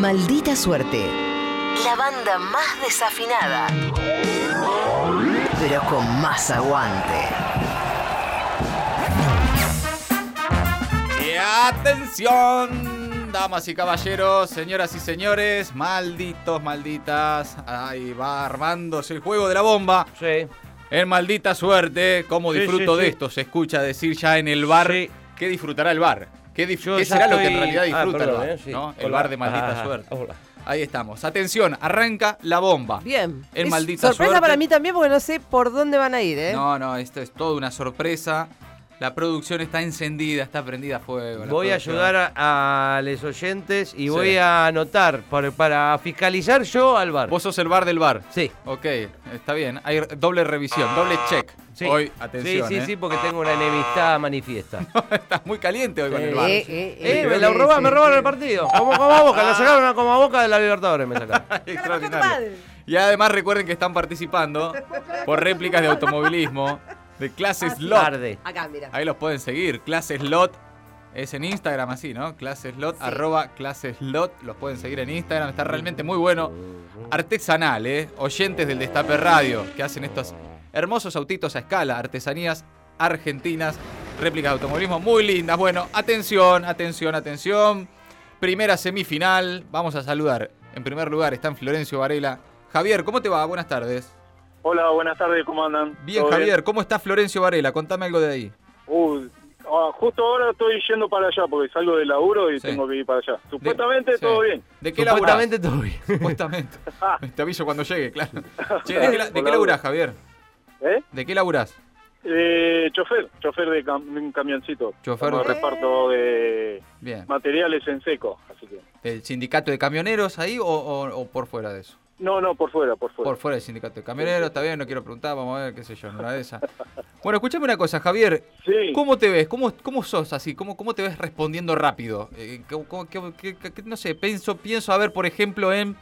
Maldita suerte. La banda más desafinada. Pero con más aguante. Y atención, damas y caballeros, señoras y señores, malditos, malditas. Ahí va armándose el juego de la bomba. Sí. En maldita suerte, cómo Sí, disfruto sí, de sí. esto. Se escucha decir ya en el bar. Sí. ¿Qué disfrutará el bar? ¿Qué, Yo será lo que en realidad Ah, disfruta perdón, el bar? eh, sí. ¿no? El bar de maldita Ah, suerte. hola. Ahí estamos. Atención, arranca la bomba. Bien. En Es maldita sorpresa suerte. para mí también porque no sé por dónde van a ir, ¿eh? No, no, esto es toda una sorpresa. La producción está encendida, está prendida a fuego. Voy a ayudar a, a los oyentes y Sí. voy a anotar para, para fiscalizar yo al bar. Vos sos el bar del bar. Sí. Ok, está bien. Hay doble revisión, doble check. Sí. Hoy, atención. Sí, sí, ¿eh? sí, porque tengo una enemistad manifiesta. Estás muy caliente hoy con el bar. Eh, eh, Eh, eh, me la robaron, me robaron el partido. Como como a boca, la sacaron a como a boca de la Libertadores, me sacaron. Extraordinario. Y además recuerden que están participando por réplicas de automovilismo, de clase slot. Tarde. Acá, mira. Ahí los pueden seguir. Clase slot. Es en Instagram así, ¿no? Clase slot, arroba clase slot. Los pueden seguir en Instagram. Está realmente muy bueno. Artesanal, ¿eh? Oyentes del Destape Radio que hacen estos hermosos autitos a escala. Artesanías argentinas. Réplicas de automovilismo muy lindas. Bueno, atención, atención, atención. Primera semifinal. Vamos a saludar. En primer lugar está en Florencio Varela. Javier, ¿cómo te va? Buenas tardes. Hola, buenas tardes, ¿cómo andan? Bien, ¿Todo Javier, ¿cómo está Florencio Varela? Contame algo de ahí. Uh, ah, justo ahora estoy yendo para allá porque salgo del laburo y Sí. tengo que ir para allá. Supuestamente De- todo sí. bien. ¿De qué laburás? Supuestamente todo bien. Supuestamente. Te aviso cuando llegue, claro. Che, ¿de qué, la- de qué laburás. Javier? ¿Eh? ¿De qué laburás? Eh, chofer, chofer de cam- un camioncito. Chofer de- reparto de Bien. materiales en seco, así que... ¿Del sindicato de camioneros ahí o, o- o por fuera de eso? No, no, por fuera, por fuera. Por fuera del sindicato de camioneros, está bien, no quiero preguntar, vamos a ver, qué sé yo, una de esas. Bueno, escúchame una cosa, Javier. Sí. ¿Cómo te ves? ¿Cómo, cómo sos así? ¿Cómo, cómo te ves respondiendo rápido? Eh, ¿cómo- cómo- qué- qué- qué- no sé, pienso, pienso a ver, por ejemplo, en.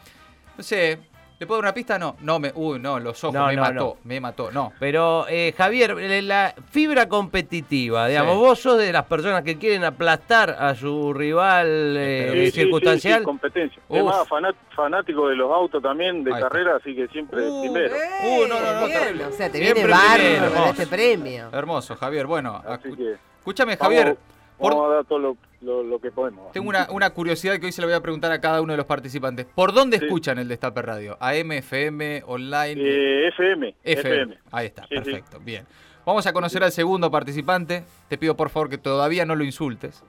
No sé, ¿le puedo dar una pista? No, no, me, uy, no, los ojos, No, me no, mató, no. me mató, no. Pero, eh, Javier, eh, la fibra competitiva, digamos, Sí. vos sos de las personas que quieren aplastar a su rival eh, Sí, sí, sí, circunstancial. sí, competencia. Uf. Es más, fanat- fanático de los autos también, de carrera, así que siempre Uh, primero. Uh, no, no, no, terrible. O sea, te Siempre viene con hermoso. este premio. Hermoso, Javier. Bueno, Así que escúchame, vamos, Javier. por- vamos a dar todo lo, lo- lo que podemos. Tengo una, una curiosidad que hoy se la voy a preguntar a cada uno de los participantes. ¿Por dónde Sí. escuchan el Destape Radio? ¿AM, FM, online? Eh, FM, FM. FM. Ahí está, Sí, sí. perfecto. Bien. Vamos a conocer al segundo participante. Te pido por favor que todavía no lo insultes.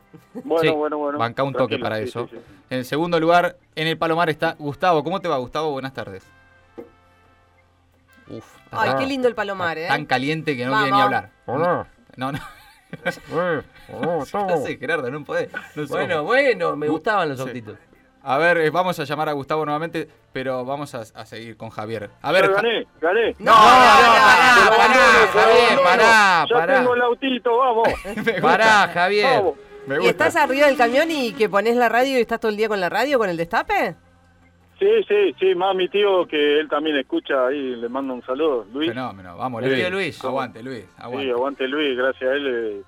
Bueno, Sí. bueno, bueno. Banca un toque para sí, eso. sí, sí. En el segundo lugar, en el Palomar está Gustavo. ¿Cómo te va, Gustavo? Buenas tardes. Uf, Ay, qué lindo el palomar, ¿eh? tan caliente que no Vamos. quiere ni hablar. Hola. No, no. Eh, oh, sé, Gerardo, no podés. No Bueno, bueno, me Gu- gustaban los sí. autitos. A ver, eh, vamos a llamar a Gustavo nuevamente, pero vamos a, a seguir con Javier. A ver, gané, gané. No, no, pará, pará, Javier, abandono. pará, Ya pará. tengo el autito, vamos. Pará, Javier. vamos. me ¿Y estás arriba del camión y que pones la radio y estás todo el día con la radio, con el destape? Sí, sí, sí, más mi tío que él también escucha ahí, le mando un saludo. Luis. Fenómeno, vamos, Luis. Aguante, Luis, aguante. Sí, aguante Luis, gracias a él eh,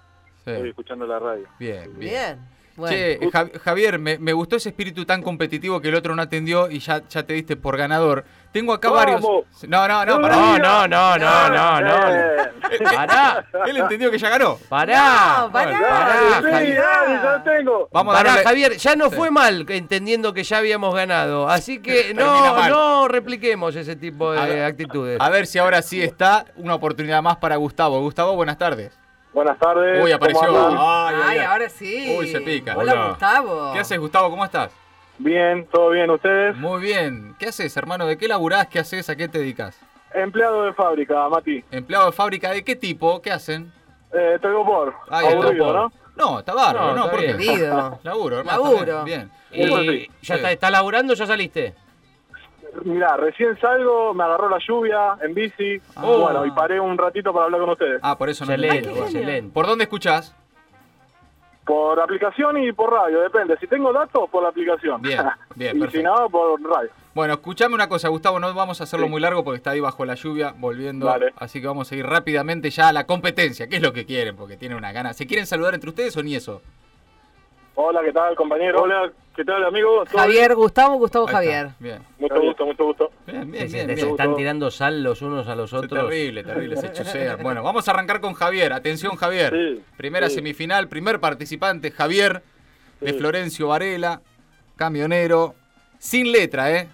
Sí, estoy escuchando la radio. Bien, bien. Bien. Bueno. Che, Ja- Javier, me, me gustó ese espíritu tan competitivo que el otro no atendió y ya, ya te diste por ganador. Tengo acá ¡Vamos! varios. No, no, no, ¡No pará. No, no, no, no, no, no. Eh, Pará, Él entendió que ya ganó. pará. No, pará. Pará, sí, Javier. ya tengo. Vamos a Pará, darle. Javier, ya no Sí. fue mal entendiendo que ya habíamos ganado. Así que no, no repliquemos ese tipo A de ver, actitudes. A ver si ahora sí está una oportunidad más para Gustavo. Gustavo, buenas tardes. Buenas tardes. Uy, ¿cómo apareció. Ay, ay, Ay, ahora sí. Uy, se pica. Hola, Hola. Gustavo. ¿Qué haces, Gustavo? ¿Cómo estás? Bien, todo bien, ¿ustedes? Muy bien. ¿Qué haces, hermano? ¿De qué laburás? ¿Qué haces? ¿A qué te dedicas? Empleado de fábrica, Mati. ¿Empleado de fábrica de qué tipo? ¿Qué hacen? Eh, tengo por. Aburrido, ¿no? No, está bárbaro, No, ¿no? está ¿Por qué? Laburo, hermano. Laburo. Bien. ¿Y ya sí. está, está laburando o ya saliste? Mirá, recién salgo, me agarró la lluvia en bici. Ah. Bueno, y paré un ratito para hablar con ustedes. Ah, por eso no Excelente. ¿Por dónde escuchás? Por aplicación y por radio, depende. Si tengo datos, por la aplicación. Bien, bien, y si no, por radio. Bueno, escuchame una cosa, Gustavo, no vamos a hacerlo Sí. muy largo porque está ahí bajo la lluvia volviendo. Dale. Así que vamos a ir rápidamente ya a la competencia. ¿Qué es lo que quieren? Porque tienen una gana. ¿Se quieren saludar entre ustedes o ni eso? Hola, ¿qué tal, compañero? Hola, ¿qué tal, amigo? ¿Todo Javier, Gustavo, Gustavo Javier. Bien. bien? Mucho gusto, mucho gusto. Bien, bien, se- bien. se bien. están tirando sal los unos a los otros. Terrible, terrible, se chusean. Bueno, vamos a arrancar con Javier. Atención, Javier. Sí, Primera sí. semifinal, primer participante, Javier, de. Florencio Varela, camionero. Sin letra, ¿eh?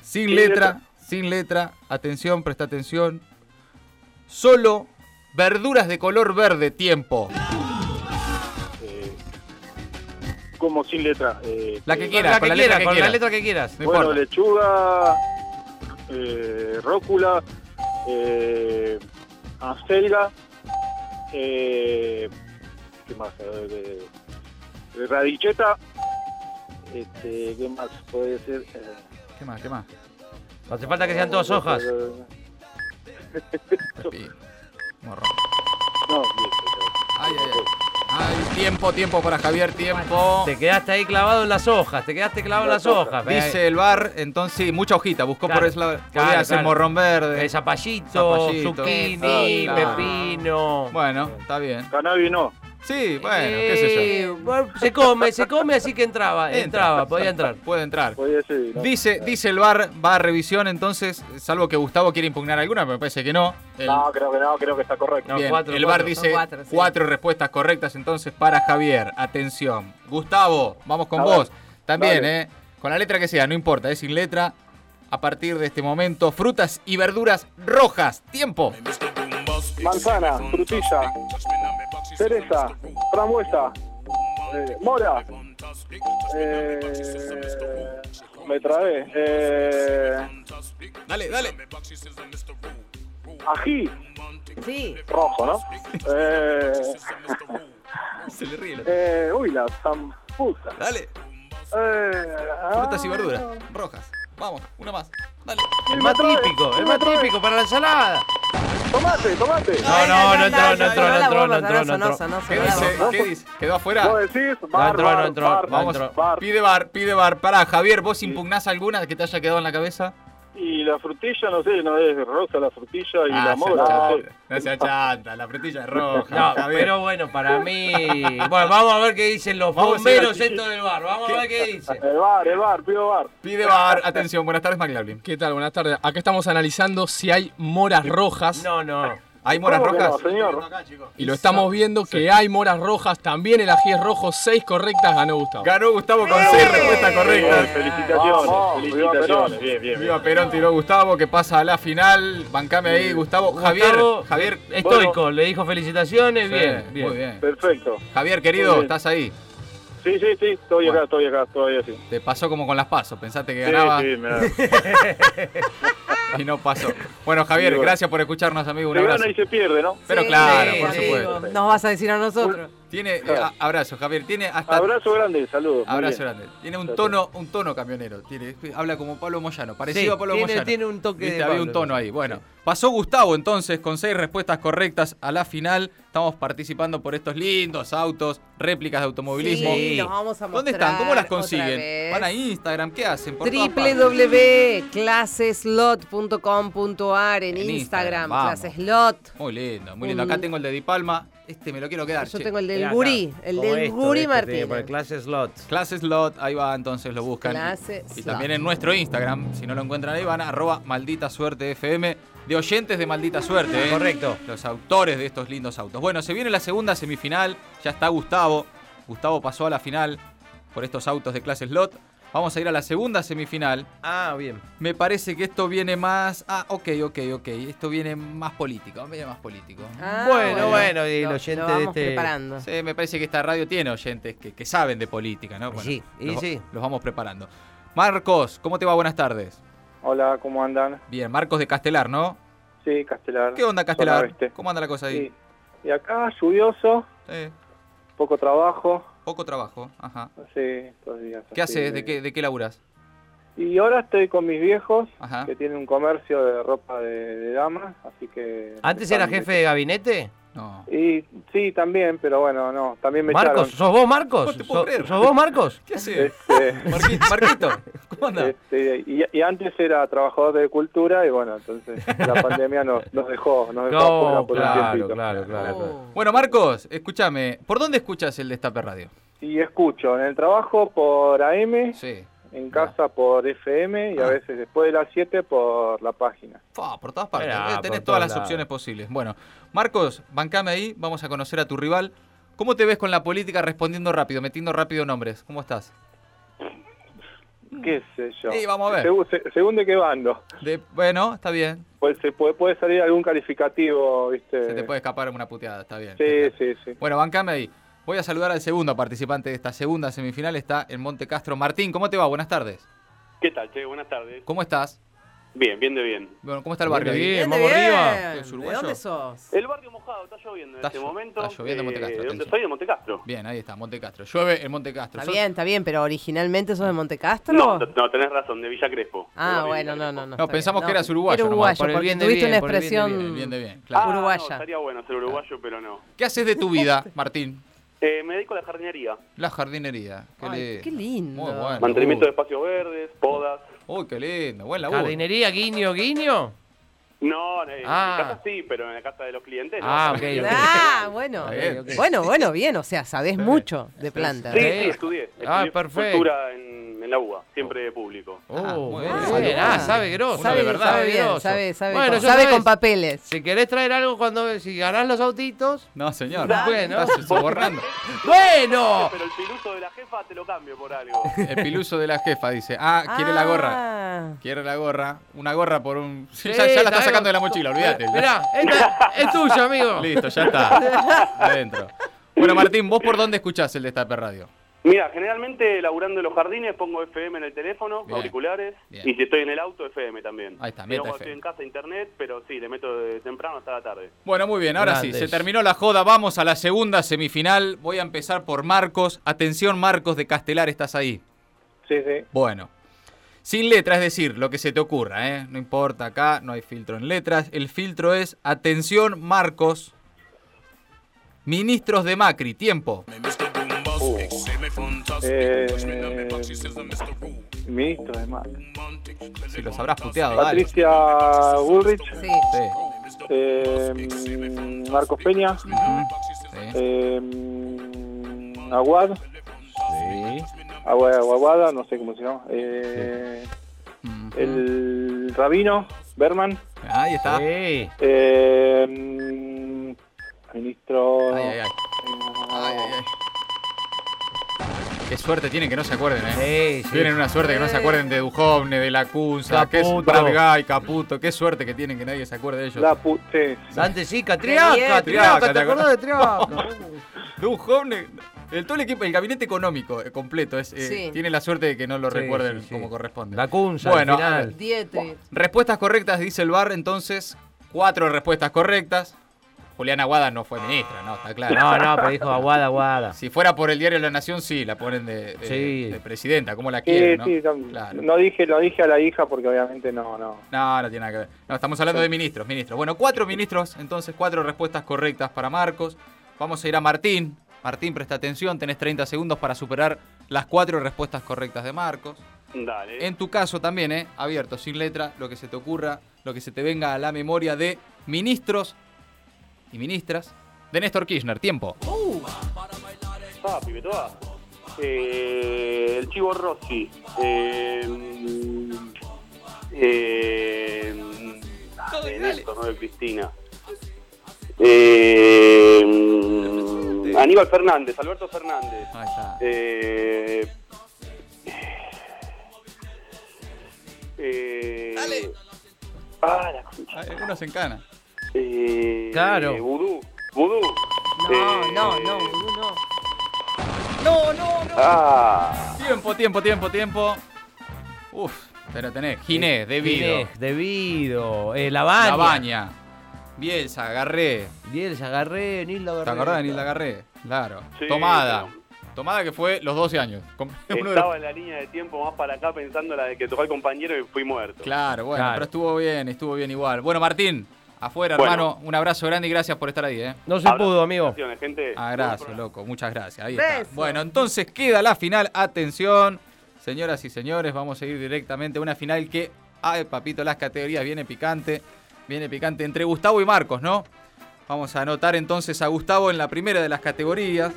Sin, Sin letra, letra. sin letra. Atención, presta atención. Solo verduras de color verde, tiempo. Eh, como sin letra. Eh, La que eh, quieras, la con que la letra quieras, que con la quieras. letra que quieras. No bueno, importa. lechuga, eh, rócula, eh, acelga, eh, ¿qué más? Eh, radicheta, este, ¿qué más puede ser? Eh, ¿Qué más? ¿Qué más? No hace falta que sean todas hojas. Morrón. No, listo, Ay, ay, ay. Ay, tiempo, tiempo para Javier, tiempo. Te quedaste ahí clavado en las hojas, te quedaste clavado en las hojas. Dice el bar, entonces sí, mucha hojita, buscó Claro, por ese lado. claro, Podría ser claro. morrón verde. Eh, zapallito, Zapallito. zucchini, pepino. Bueno, está bien. Cannabis no. Sí, bueno, qué sé yo. Eh, bueno, Se come, se come, así que entraba, Entra. entraba, podía entrar. Puede entrar. Dice, dice el bar, va a revisión entonces, salvo que Gustavo quiere impugnar alguna, pero me parece que no. El, No, creo que no, creo que está correcto. No, bien, cuatro, el bar cuatro. dice cuatro, sí. cuatro respuestas correctas entonces para Javier. Atención. Gustavo, vamos con A vos. ver, También, dale. ¿eh? Con la letra que sea, no importa, es sin letra. A partir de este momento, frutas y verduras rojas. Tiempo. Manzana, frutilla, cereza, frambuesa, eh, mora. Eh, me trabé. Eh, Dale, dale. ají, Sí. rojo, ¿no? Eh, Se le ríe. eh, uy, la zamputa. Dale. Eh, Frutas y ah, verduras rojas. Vamos, una más. Dale. El más me trae, típico, el más típico para la ensalada. Tomate, tomate. No, no, no entró, no entró, no entró, no entró, no entró. ¿Qué dice? ¿Qué dice? ¿Quedó afuera? Vos decís, bar, entró, no entró, no Vamos, entró. pide bar, pide bar. Pará, Javier, ¿vos impugnás alguna que te haya quedado en la cabeza? Y la frutilla, no sé, no es rosa la frutilla y Ah, la mora, no se achanta, la frutilla es roja. No, pero bueno, para mí. Bueno, vamos a ver qué dicen los bomberos ver. estos del bar. Vamos a ver qué dicen. El bar, el bar, pido bar. Pide bar, atención, buenas tardes, McLaughlin. ¿Qué tal? Buenas tardes. Acá estamos analizando si hay moras rojas. No, no. ¿Hay moras ¿Cómo que rojas? no, señor? Y lo estamos viendo que hay moras rojas. También el ají es rojo. Seis correctas ganó Gustavo. Ganó Gustavo con seis respuestas Bien, correctas. felicitaciones, Vamos, felicitaciones. viva Perón. Bien, bien, bien. Viva Perón, tiró Gustavo, que pasa a la final. Bancame ahí, Gustavo. Javier, Javier. Estoico, le dijo felicitaciones. Sí, bien, bien. Muy bien. Perfecto. Javier, querido. ¿estás ahí? Sí, sí, sí, estoy Bueno. acá, estoy acá, todavía sí. Te pasó como con las pasos. Pensaste que Sí, ganaba sí, me da. y no pasó. Bueno, Javier, Sí, bueno. gracias por escucharnos, amigo. Un Se abrazo. gana y se pierde, ¿no? Pero Sí, claro, sí, por supuesto. Nos vas a decir a nosotros. Tiene eh, abrazo, Javier. Tiene hasta Abrazo grande, saludos. abrazo bien. grande. Tiene un tono, un tono camionero. Tiene, habla como Pablo Moyano, parecido Sí, a Pablo tiene- Moyano. tiene un toque Viste, de había Pablo, un tono ahí. Bueno, pasó Gustavo entonces con seis respuestas correctas a la final. Estamos participando por estos lindos autos, réplicas de automovilismo. Sí, los vamos a mostrar. ¿Dónde están? ¿Cómo las consiguen? Van a Instagram, ¿qué hacen? Www.claseslot.com.ar en, En Instagram, Instagram. Claseslot. Muy lindo, muy lindo. Acá tengo el de Di Palma. Este me lo quiero quedar. Yo che. tengo el del Mirá acá, Gurí, el como del esto, Gurí este tiene Martínez. clase slot. Clase Slot, ahí va, entonces lo buscan. Clase y Slot. también en nuestro Instagram, si no lo encuentran ahí, van a arroba maldita suerte FM, de oyentes de maldita suerte. ¿eh? Correcto. Los autores de estos lindos autos. Bueno, se viene la segunda semifinal, ya está Gustavo. Gustavo pasó a la final por estos autos de clase Slot. Vamos a ir a la segunda semifinal. Ah, bien. Me parece que esto viene más. Ah, ok, ok, ok. Esto viene más político. Viene más político. Ah, Bueno, bueno, y el lo- oyente lo de vamos este- preparando. Sí, me parece que esta radio tiene oyentes que, que saben de política, ¿no? Sí, y los, sí. Los vamos preparando. Marcos, ¿cómo te va? Buenas tardes. Hola, ¿cómo andan? Bien, Marcos de Castelar, ¿no? Sí, Castelar. ¿Qué onda Castelar? ¿Cómo anda la cosa ahí? Sí. Y acá lluvioso, Sí, poco trabajo. Poco trabajo, ajá. Sí, todos los días. ¿Qué haces? ¿De qué, de qué laburas? Y ahora estoy con mis viejos, Ajá. que tienen un comercio de ropa de, de damas, así que... ¿Antes era jefe de gabinete? No. Y sí, también, pero bueno, no, también me Marcos, echaron. ¿sos vos, Marcos? Te puedo ¿Sos, creer. sos vos, Marcos? ¿Qué haces? Este, Marquito, Marquito, ¿cómo anda? este, y, y antes era trabajador de cultura y bueno, entonces la pandemia nos, nos dejó, nos dejó No, por un claro, tiempito. claro, claro, claro. Oh. Bueno, Marcos, escúchame. ¿Por dónde escuchas el Destape Radio? Y escucho en el trabajo por AM, Sí. En casa por FM y a Ah. veces después de las 7 por la página. Por todas partes. Mirá, eh, tenés todas las lados. opciones posibles. Bueno, Marcos, bancame ahí, vamos a conocer a tu rival. ¿Cómo te ves con la política respondiendo rápido, metiendo rápido nombres? ¿Cómo estás? ¿Qué sé yo? Sí, vamos a ver. Según de qué bando. De- bueno, está bien. Pues se puede, puede salir algún calificativo, ¿viste? Se te puede escapar una puteada, está bien. Sí, está sí, sí. Bueno, bancame ahí. Voy a saludar al segundo participante de esta segunda semifinal. Está en Monte Castro. Martín, ¿cómo te va? Buenas tardes. ¿Qué tal, Che? Buenas tardes. ¿Cómo estás? Bien, bien de bien. Bueno, ¿cómo está el barrio? ahí? Bien, de vamos arriba. ¿Es ¿De uruguayo? dónde sos? El barrio mojado, está lloviendo en Está este llo- momento. está lloviendo en Monte Castro, ¿De dónde soy? De Monte Castro. Bien, ahí está, Monte Castro. Llueve en Monte Castro. Está Sos- bien, está bien, pero originalmente sos de Monte Castro. No, no, tenés razón, de Villa Crespo. Ah, bueno, Villa no, no, no. No, pensamos bien, que eras uruguayo Era nomás, uruguayo, por el porque bien de tuviste bien, una bien de expresión. Bien de bien, Ah, claro. Uruguaya. no, estaría bueno ser uruguayo, pero no. ¿Qué haces de tu vida, Martín? Eh, me dedico a la jardinería. La jardinería. Qué, Ay, qué lindo. Muy bueno. Mantenimiento de espacios verdes, podas. Uy, qué lindo. Buen laburo. Jardinería, guiño, guiño. No, eh, Ah. en mi casa sí, pero en la casa de los clientes no. Ah, ok, ok. Ah, bueno. Bueno, bueno, bien, o sea, sabés mucho de plantas. Sí, sí, estudié. Ah, Estudié perfecto. Cultura en, en la UBA, siempre de público. Oh, Ah, muy muy bien. bien. Ah, Ah, sabe grosso. Sabe, de verdad, sabe bien, grosso. sabe, sabe, Bueno, con, sabe sabes, con papeles. Si querés traer algo cuando si ganás los autitos, No, señor. Bueno. Estás sobornando. bueno. Pero el piluso de la jefa te lo cambio por algo. El piluso de la jefa dice, ah, quiere la gorra. Ah. Quiere la gorra. Una gorra por un... Sí, ya, ya la está está sacando de la mochila, olvídate. Mirá, esta es tuya, amigo. Listo, ya está. Adentro. Bueno, Martín, ¿vos por dónde escuchás el Destape Radio? Mira, generalmente laburando en los jardines pongo FM en el teléfono, Bien. auriculares, Bien. y si estoy en el auto, FM también. Ahí está, no, meta FM. estoy en casa, internet, pero sí, le meto de temprano hasta la tarde. Bueno, muy bien, ahora sí, se terminó la joda, vamos a la segunda semifinal. Voy a empezar por Marcos. Atención, Marcos de Castelar, estás ahí. Sí, sí. Bueno, sin letra, es decir, lo que se te ocurra, ¿eh? No importa acá, no hay filtro en letras. El filtro es, atención, Marcos. Ministros de Macri, tiempo. Eh, ministro de Mar. Si los habrás puteado, dale. Patricia Bullrich, Sí. Sí. eh, Marcos Peña, Sí. eh, mm, Aguad, Sí. Agua- Aguada, no sé cómo se llama, eh, el Rabino, Berman, Ahí está. Sí. eh, ministro... Ay, ay, ay. Ay, ay, ay. Qué suerte tienen que no se acuerden, ¿eh? Sí, sí. Tienen una suerte que no se acuerden de Duhovne, de la Cunza, que es Caputo. Qué suerte que tienen que nadie se acuerde de ellos. La pu- sí, bien. Triaca, ¿te acordás de Triaca? Duhovne, el, todo el equipo, el gabinete económico eh, completo, es, eh, Sí. tiene la suerte de que no lo Sí, recuerden sí, sí. como corresponde. La Cunza, Bueno, al final. Respuestas correctas, dice el bar, entonces, cuatro respuestas correctas. Juliana Aguada no fue ministra, no, está claro. No, no, pero dijo Aguada, Aguada. Si fuera por el diario La Nación, sí, la ponen de, de- Sí. de presidenta, como la Sí, quieren, ¿no? sí, no, Claro. no dije, lo dije a la hija porque obviamente no, no. No, no tiene nada que ver. No, estamos hablando de ministros, ministros. Bueno, cuatro ministros, entonces cuatro respuestas correctas para Marcos. Vamos a ir a Martín. Martín, presta atención, tenés 30 segundos para superar las cuatro respuestas correctas de Marcos. Dale. En tu caso también, ¿eh? Abierto, sin letra, lo que se te ocurra, lo que se te venga a la memoria de ministros y ministras de Néstor Kirchner. Tiempo. Ah, pibe, toda. Eh, el Chivo Rossi. Eh, eh, ah, de Néstor, no de Cristina. Eh, Aníbal Fernández, Alberto Fernández. Ahí está. Eh, eh, Ah, la concha. Ah, Uno se encana. Eh, Claro. Vudú. Vudú. No, Eh, no, no, no. No, no, no. Ah. Tiempo, tiempo, tiempo, tiempo. Uf, pero tenés. Ginés, Debido. Ginés, Debido. Eh, la Baña. La Baña. Bielsa, Agarré. Bielsa, Agarré, Nilda Agarré. ¿Te acordás de Nilda Agarré? Claro. Sí, Tomada. pero- Tomada que fue los 12 años. Estaba en la línea de tiempo más para acá pensando la de que tocó el compañero y fui muerto. Claro, bueno, Claro. pero estuvo bien, estuvo bien igual. Bueno, Martín, afuera, Bueno. hermano. Un abrazo grande y gracias por estar ahí, ¿eh? No se Abrazo, pudo, amigo. gente. Ah, gracias, loco. Muchas gracias. Ahí está. Beso. Bueno, entonces queda la final. Atención, señoras y señores, vamos a ir directamente a una final que, ay, papito, las categorías viene picante. Viene picante entre Gustavo y Marcos, ¿no? Vamos a anotar entonces a Gustavo en la primera de las categorías.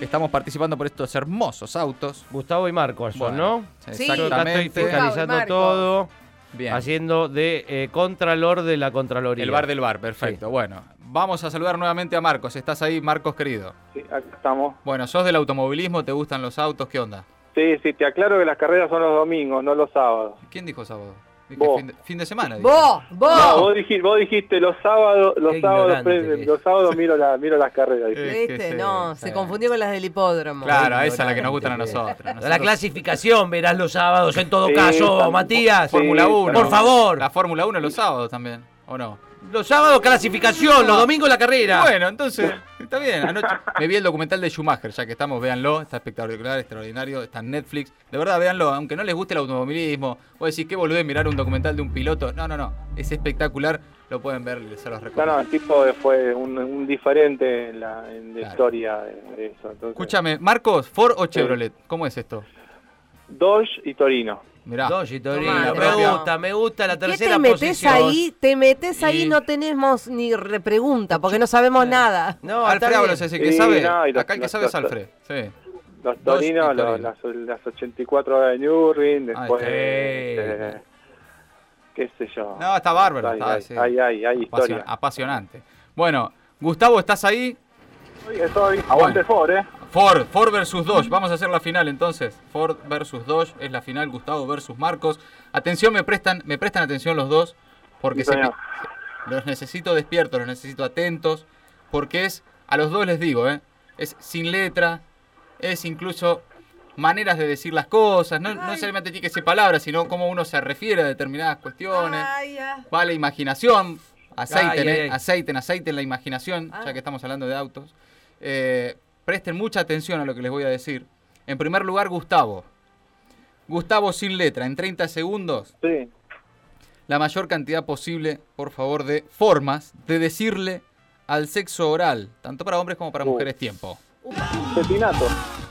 Estamos participando por estos hermosos autos. Gustavo y Marcos, Bueno, ¿no? Sí. Acá estoy Exactamente. fiscalizando todo, Bien. haciendo de eh, contralor de la Contraloría. El bar del bar, perfecto. Bueno, vamos a saludar nuevamente a Marcos. ¿Estás ahí, Marcos querido? Sí, acá estamos. Bueno, ¿sos del automovilismo? ¿Te gustan los autos? ¿Qué onda? Sí, sí, te aclaro que las carreras son los domingos, no los sábados. ¿Quién dijo sábado? Vos. fin, de, fin de semana. Vos, vos. No, vos dijiste, vos dijiste los sábados, los Qué sábados, pre- los sábados miro, la, miro las carreras. ¿Viste? no, se confundió con las del hipódromo. Claro, esa es la que nos gustan a nosotros. La clasificación verás los sábados en todo Sí, caso, Matías. sí, Fórmula 1. Por favor. La Fórmula 1 los sábados también, ¿o no? Los sábados clasificación, los domingos la carrera. Bueno, entonces, está bien. Anoche me vi el documental de Schumacher, ya que estamos, véanlo. Está espectacular, extraordinario, está en Netflix. De verdad, véanlo, aunque no les guste el automovilismo. O decir, qué boludez mirar un documental de un piloto. No, no, no. Es espectacular. Lo pueden ver, se los No, recomiendo. no, el tipo fue un, un diferente en la, en la Claro. historia de, de eso. Entonces, Escúchame, Marcos, ¿Ford o Chevrolet? ¿Cómo es esto? Dodge y Torino. Mirá. Doggy, Torino. Tomá, Me propia- gusta, me gusta la ¿Qué tercera te metes posición. ahí? Te metes ahí Y- y no tenemos ni repregunta porque no sabemos nada. No, Alfred. Ábalos es el que Sí, sabe. no, y los- Acá el que los- sabe es los- Alfred. Sí. Los Torinos, y los- Torino. las, las 84 horas de Nürburgring, después, sí. eh, qué sé yo. No, está bárbaro. Hay, está, sí. hay Apasio- historia. apasionante. Bueno, Gustavo, ¿estás ahí? Estoy, estoy. Aguante Ford, ¿eh? Ford, Ford versus Dodge. Vamos a hacer la final entonces. Ford versus Dodge es la final. Gustavo versus Marcos. Atención, me prestan, me prestan atención los dos porque Sí, se- señor. los necesito despiertos, los necesito atentos porque es a los dos les digo, ¿eh? es sin letra, es incluso maneras de decir las cosas. No, no necesariamente tiene que ser palabras, sino cómo uno se refiere a determinadas cuestiones. Ay, ya. Va la imaginación. Aceiten, Ay, ay, eh, ay. aceiten, aceiten la imaginación, Ah. ya que estamos hablando de autos. Eh, presten mucha atención a lo que les voy a decir. En primer lugar, Gustavo. Gustavo sin letra, en 30 segundos, Sí. la mayor cantidad posible, por favor, de formas de decirle al sexo oral, tanto para hombres como para Uh. mujeres, tiempo. Pepinato.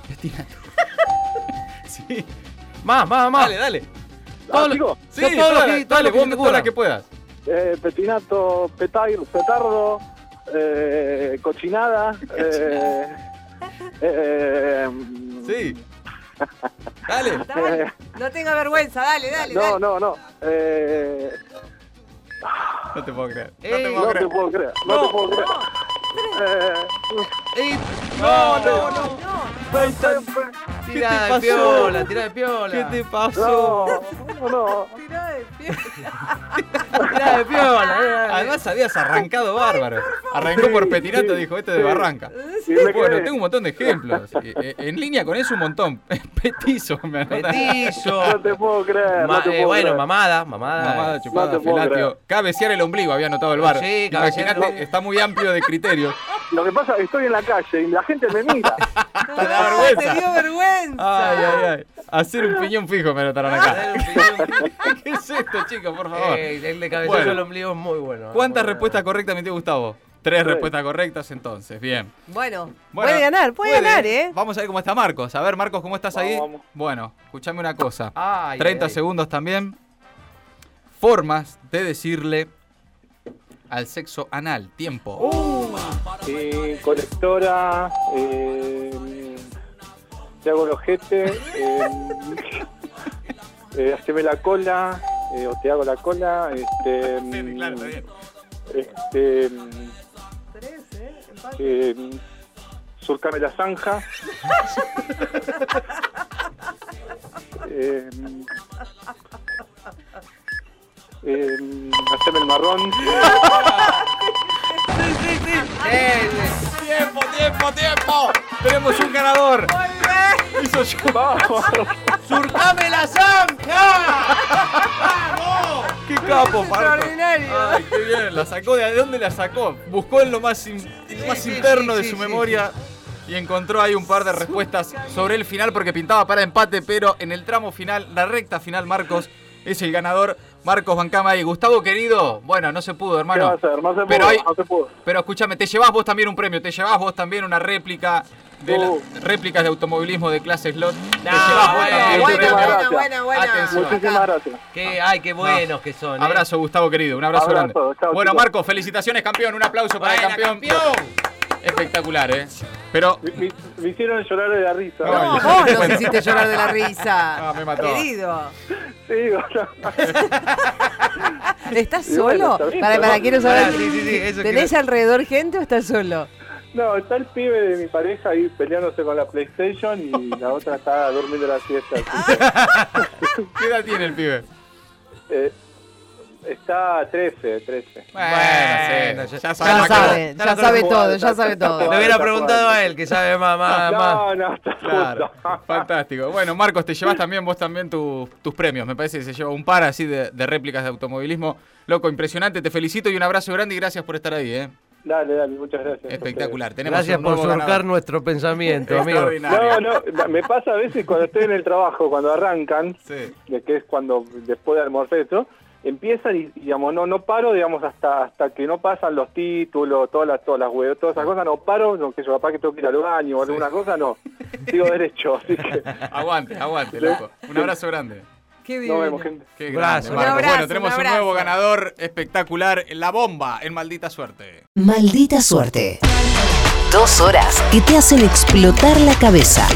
Sí. Más, más, más. Dale, dale. Ah, sigo. Sí, Todo lo todas- que- todo dale, lo que vos todas las que puedas. Eh, pepinato, petar- petardo, eh, cochinada. eh, eh, Sí. Dale. Dale, no tenga vergüenza, dale, dale. No, dale. no, no. Eh, No te puedo creer. No Ey, te no puedo te creer. puedo creer. No, te puedo creer. Eh, Ey, No, no, no. Tira ¿Qué te de pasó? piola, tira de piola. ¿Qué te pasó? no, no, no. Tirá de pie. Tira de piola. eh. Además habías arrancado bárbaro. Arrancó por Petinato, dijo, este de. Barranca. Bueno, tengo un montón de ejemplos. Y, eh, En línea con eso un montón. Petizo, me. Petizo. No te puedo creer. Ma- no te eh, puedo bueno, creer. mamada, mamada. Mamada, chupada, creer. Cabecear el ombligo, había anotado el bar. Sí, Imaginate, está muy amplio de criterios. Lo que pasa es que estoy en la calle y la gente me mira. Te da No, vergüenza. Te dio vergüenza. Ay, ay, ay. Hacer un piñón fijo me anotaron acá. Hacer un piñón. ¿Qué es esto, chicos, por favor? Ey, el de cabezazo Bueno. el ombligo es muy bueno. ¿Cuántas Muy respuestas correctas metió Gustavo? Tres respuestas correctas entonces, bien. Bueno, Bueno, puede ganar, puede, ganar, ¿eh? Vamos a ver cómo está Marcos. A ver, Marcos, ¿cómo estás ahí? Vamos. Bueno, escúchame una cosa. Ay, 30 ay, ay. segundos también. Formas de decirle al sexo anal. Tiempo. Eh, colectora. Eh, te hago el ojete. Eh, eh, haceme la cola. eh, o te hago la cola. Este, Sí, claro, está bien. este, Tres, ¿eh? Eh, surcame la zanja. eh, eh, haceme el marrón. ¡Tiempo, tiempo, tiempo! ¡Tenemos un ganador! Hizo yo. ¡Vamos! ¡Surcame la zanja! ¡Qué capo, Es Marcos! extraordinario. ¡Ay, qué bien! La sacó de, ¿de dónde la sacó? Buscó en lo más, in- más sí, interno sí, de sí, su sí, memoria y encontró ahí un par de respuestas sobre el final porque pintaba para empate, pero en el tramo final, la recta final, Marcos es el ganador. Marcos Bancama y Gustavo querido, bueno, no se pudo, ¿Qué hermano. va a hacer? No se pudo, Pero hay- no se pudo. Pero escúchame, te llevas vos también un premio, te llevas vos también una réplica de la- Uh. réplicas de automovilismo de clase slot. No, bueno. Atención. Muchísimas gracias. Qué, ay, qué buenos que son. ¿eh? Abrazo, Gustavo querido, un abrazo, Abrazo, grande. chao, bueno. Marcos, felicitaciones, campeón. Un aplauso para el Buena, campeón. campeón. Espectacular, ¿eh? Pero Me, me- hicieron llorar de la risa. No, No, vos nos hiciste llorar de la risa. Ah, me mató. Querido. Sí, bueno. ¿Estás bueno, solo? está bien, para, para, quiero saber. Ah, sí, sí, sí, eso ¿Tenés quiero- alrededor gente o estás solo? No, está el pibe de mi pareja ahí peleándose con la PlayStation y la otra está durmiendo la siesta. que, ¿qué edad tiene el pibe? eh, está 13, 13. Bueno, Bueno, sí, ya- ya Ya sabe ya sabe jugada, todo, ya sabe todo. Le hubiera preguntado a él, que sabe más, más, más. No, no, está Claro, fantástico. Bueno, Marcos, te llevas también vos también tu- tus premios. Me parece que se lleva un par así de, de réplicas de automovilismo. Loco, impresionante. Te felicito y un abrazo grande y gracias por estar ahí, ¿eh? Dale, dale, muchas gracias. Espectacular. Tenemos Gracias por surcar nuestro pensamiento, amigo. No, no, me pasa a veces cuando estoy en el trabajo, cuando arrancan, Sí. de que es cuando después de almorzar eso, empiezan y digamos no no paro digamos hasta hasta que no pasan los títulos todas las todas las web todas esas cosas no paro no que yo capaz que tengo que ir al baño o alguna cosa no sigo derecho así que Aguante, aguante, loco. Un abrazo grande. Qué nos divino. vemos gente Qué grande, Un Marcos. abrazo, bueno, tenemos un un, nuevo ganador espectacular. La bomba en maldita suerte. Maldita suerte. Dos horas que te hacen explotar la cabeza.